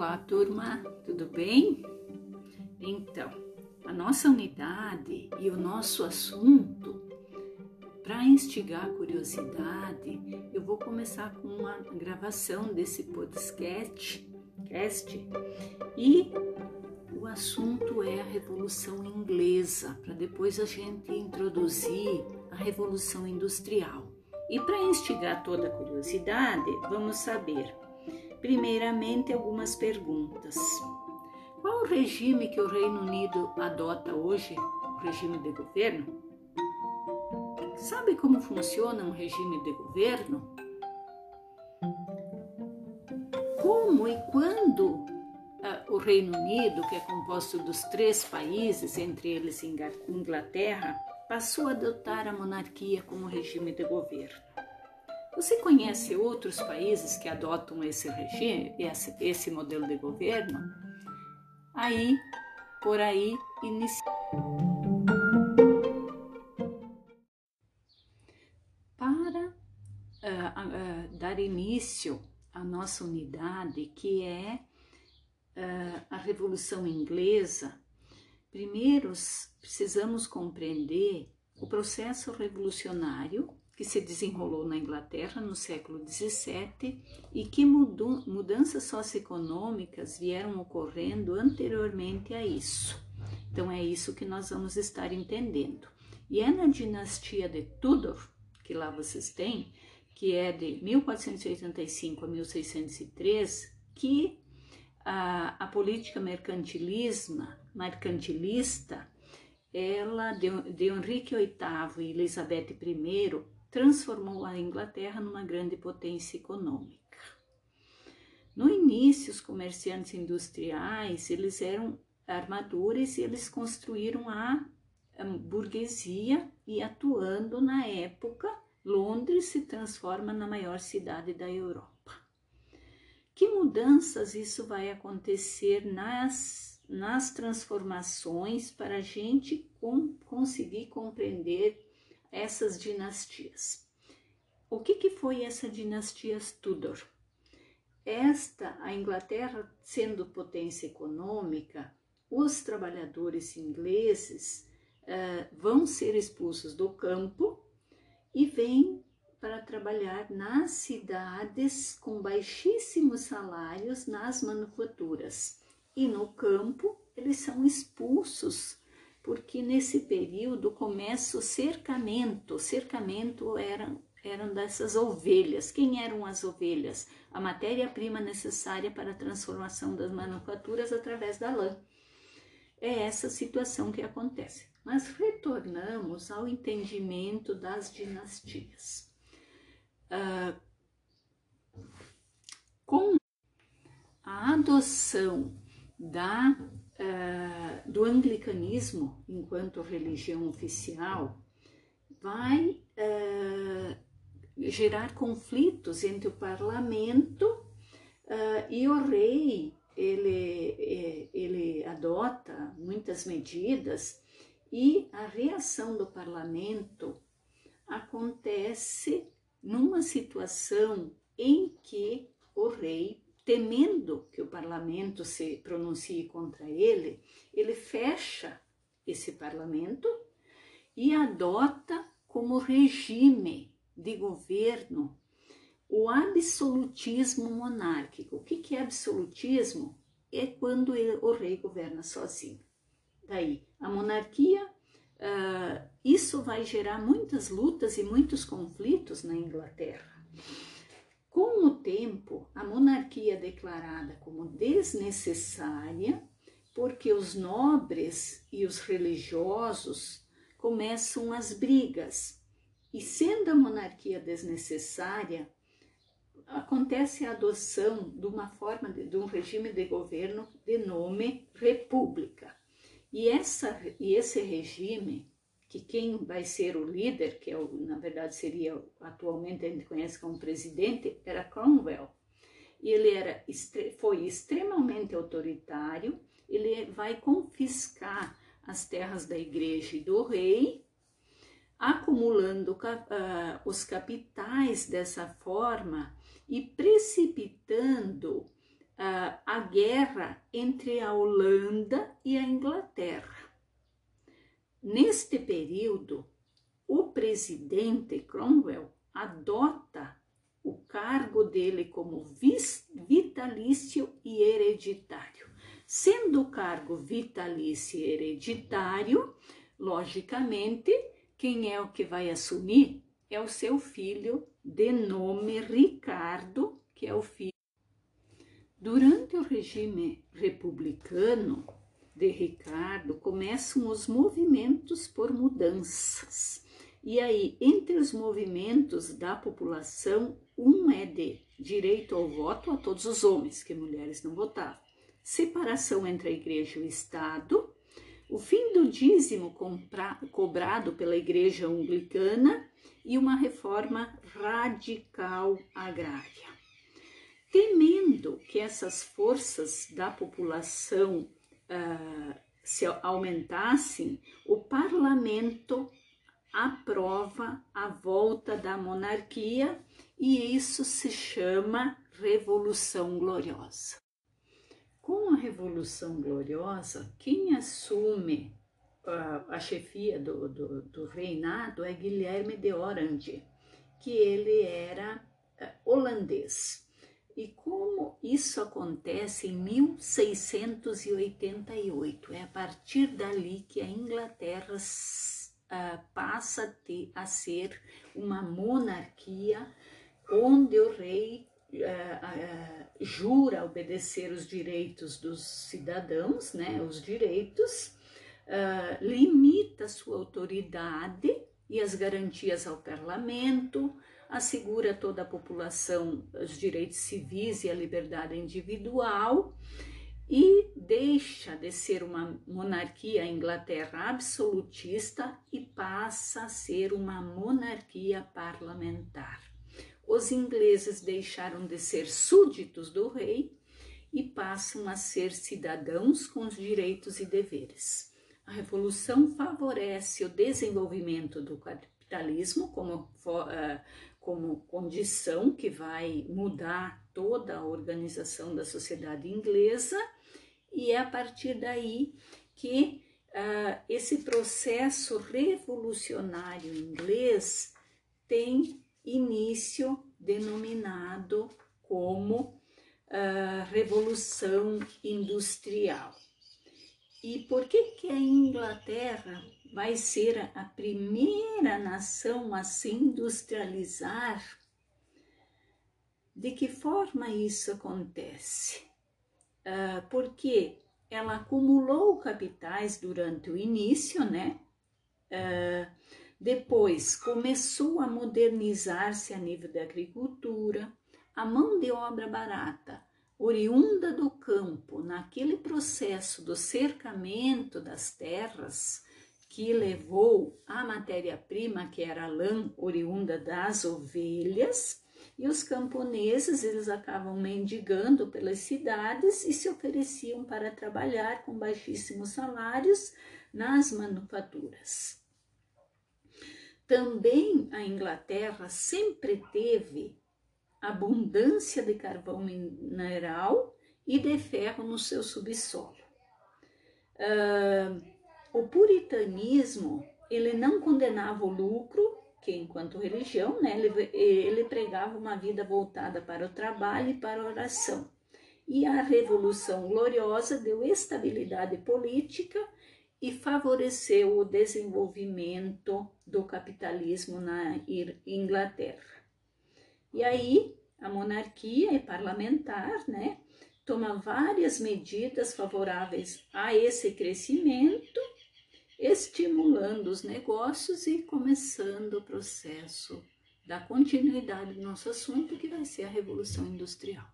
Olá, turma, tudo bem? Então, a nossa unidade e o nosso assunto, para instigar a curiosidade, eu vou começar com uma gravação desse podcast cast, e o assunto é a Revolução Inglesa, para depois a gente introduzir a Revolução Industrial. E para instigar toda a curiosidade, vamos saber Primeiramente, algumas perguntas. Qual o regime que o Reino Unido adota hoje? O regime de governo? Sabe como funciona um regime de governo? Como e quando uh, o Reino Unido, que é composto dos três países, entre eles Inglaterra, passou a adotar a monarquia como regime de governo? Você conhece outros países que adotam esse regime, esse, esse modelo de governo? Aí, por aí, inicia. Para uh, uh, dar início à nossa unidade, que é uh, a Revolução Inglesa, primeiro precisamos compreender o processo revolucionário que se desenrolou na Inglaterra no século XVII e que mudanças socioeconômicas vieram ocorrendo anteriormente a isso. Então é isso que nós vamos estar entendendo. E é na dinastia de Tudor, que lá vocês têm, que é de 1485 a 1603, que a, a política mercantilista ela de, de Henrique VIII e Elizabeth I transformou a Inglaterra numa grande potência econômica. No início, os comerciantes industriais, eles eram armadores e eles construíram a, burguesia e atuando na época, Londres se transforma na maior cidade da Europa. Que mudanças isso vai acontecer nas, nas transformações para a gente com, conseguir compreender essas dinastias. O que, que foi essa dinastia Tudor? Esta, a Inglaterra sendo potência econômica, os trabalhadores ingleses uh, vão ser expulsos do campo e vêm para trabalhar nas cidades com baixíssimos salários nas manufaturas. E no campo, eles são expulsos porque nesse período começa o cercamento. O cercamento eram, eram dessas ovelhas. Quem eram as ovelhas? A matéria-prima necessária para a transformação das manufaturas através da lã. É essa situação que acontece. Mas retornamos ao entendimento das dinastias. Ah, com a adoção da uh, do anglicanismo enquanto religião oficial vai uh, gerar conflitos entre o parlamento uh, e o rei. Ele, ele adota muitas medidas e a reação do parlamento acontece numa situação em que o rei temendo que o parlamento se pronuncie contra ele, ele fecha esse parlamento e adota como regime de governo o absolutismo monárquico. O que é absolutismo? É quando o rei governa sozinho. Daí, a monarquia, uh, isso vai gerar muitas lutas e muitos conflitos na Inglaterra. Tempo, a monarquia é declarada como desnecessária, porque os nobres e os religiosos começam as brigas. E sendo a monarquia desnecessária, acontece a adoção de uma forma de, de um regime de governo de nome república. E, essa, e esse regime que quem vai ser o líder, que é o, na verdade seria atualmente a gente conhece como presidente, era Cromwell. E ele era, foi extremamente autoritário, ele vai confiscar as terras da igreja e do rei, acumulando uh, os capitais dessa forma e precipitando uh, a guerra entre a Holanda e a Inglaterra. Neste período, o presidente Cromwell adota o cargo dele como vitalício e hereditário. Sendo o cargo vitalício e hereditário, logicamente, quem é o que vai assumir? É o seu filho, de nome Ricardo, que é o filho. Durante o regime republicano de Ricardo, começam os movimentos por mudanças. E aí, entre os movimentos da população, um é de direito ao voto a todos os homens, que mulheres não votavam, separação entre a igreja e o Estado, o fim do dízimo cobrado pela igreja anglicana e uma reforma radical agrária. Temendo que essas forças da população se aumentassem, o parlamento aprova a volta da monarquia e isso se chama Revolução Gloriosa. Com a Revolução Gloriosa, quem assume uh, a chefia do, do, do, reinado é Guilherme de Orange, que ele era uh, holandês. E como isso acontece em 1688, é a partir dali que a Inglaterra uh, passa a, ter, a ser uma monarquia onde o rei uh, uh, jura obedecer os direitos dos cidadãos, né, os direitos, limita sua autoridade e as garantias ao parlamento, assegura a toda a população os direitos civis e a liberdade individual e deixa de ser uma monarquia Inglaterra absolutista e passa a ser uma monarquia parlamentar. Os ingleses deixaram de ser súditos do rei e passam a ser cidadãos com os direitos e deveres. A revolução favorece o desenvolvimento do capitalismo como, uh, como condição que vai mudar toda a organização da sociedade inglesa e é a partir daí que uh, esse processo revolucionário inglês tem início denominado como uh, Revolução Industrial. E por que, que a Inglaterra vai ser a primeira nação a se industrializar? De que forma isso acontece? uh, porque ela acumulou capitais durante o início, né? Uh, depois começou a modernizar-se a nível da agricultura, a mão de obra barata, oriunda do campo, naquele processo do cercamento das terras que levou a matéria-prima, que era a lã oriunda das ovelhas, e os camponeses, eles acabam mendigando pelas cidades e se ofereciam para trabalhar com baixíssimos salários nas manufaturas. Também a Inglaterra sempre teve abundância de carvão mineral e de ferro no seu subsolo. Uh, o puritanismo ele não condenava o lucro que enquanto religião, né, ele, ele pregava uma vida voltada para o trabalho e para a oração. E a Revolução Gloriosa deu estabilidade política e favoreceu o desenvolvimento do capitalismo na Inglaterra. E aí a monarquia é parlamentar, né, toma várias medidas favoráveis a esse crescimento estimulando os negócios e começando o processo da continuidade do nosso assunto, que vai ser a Revolução Industrial.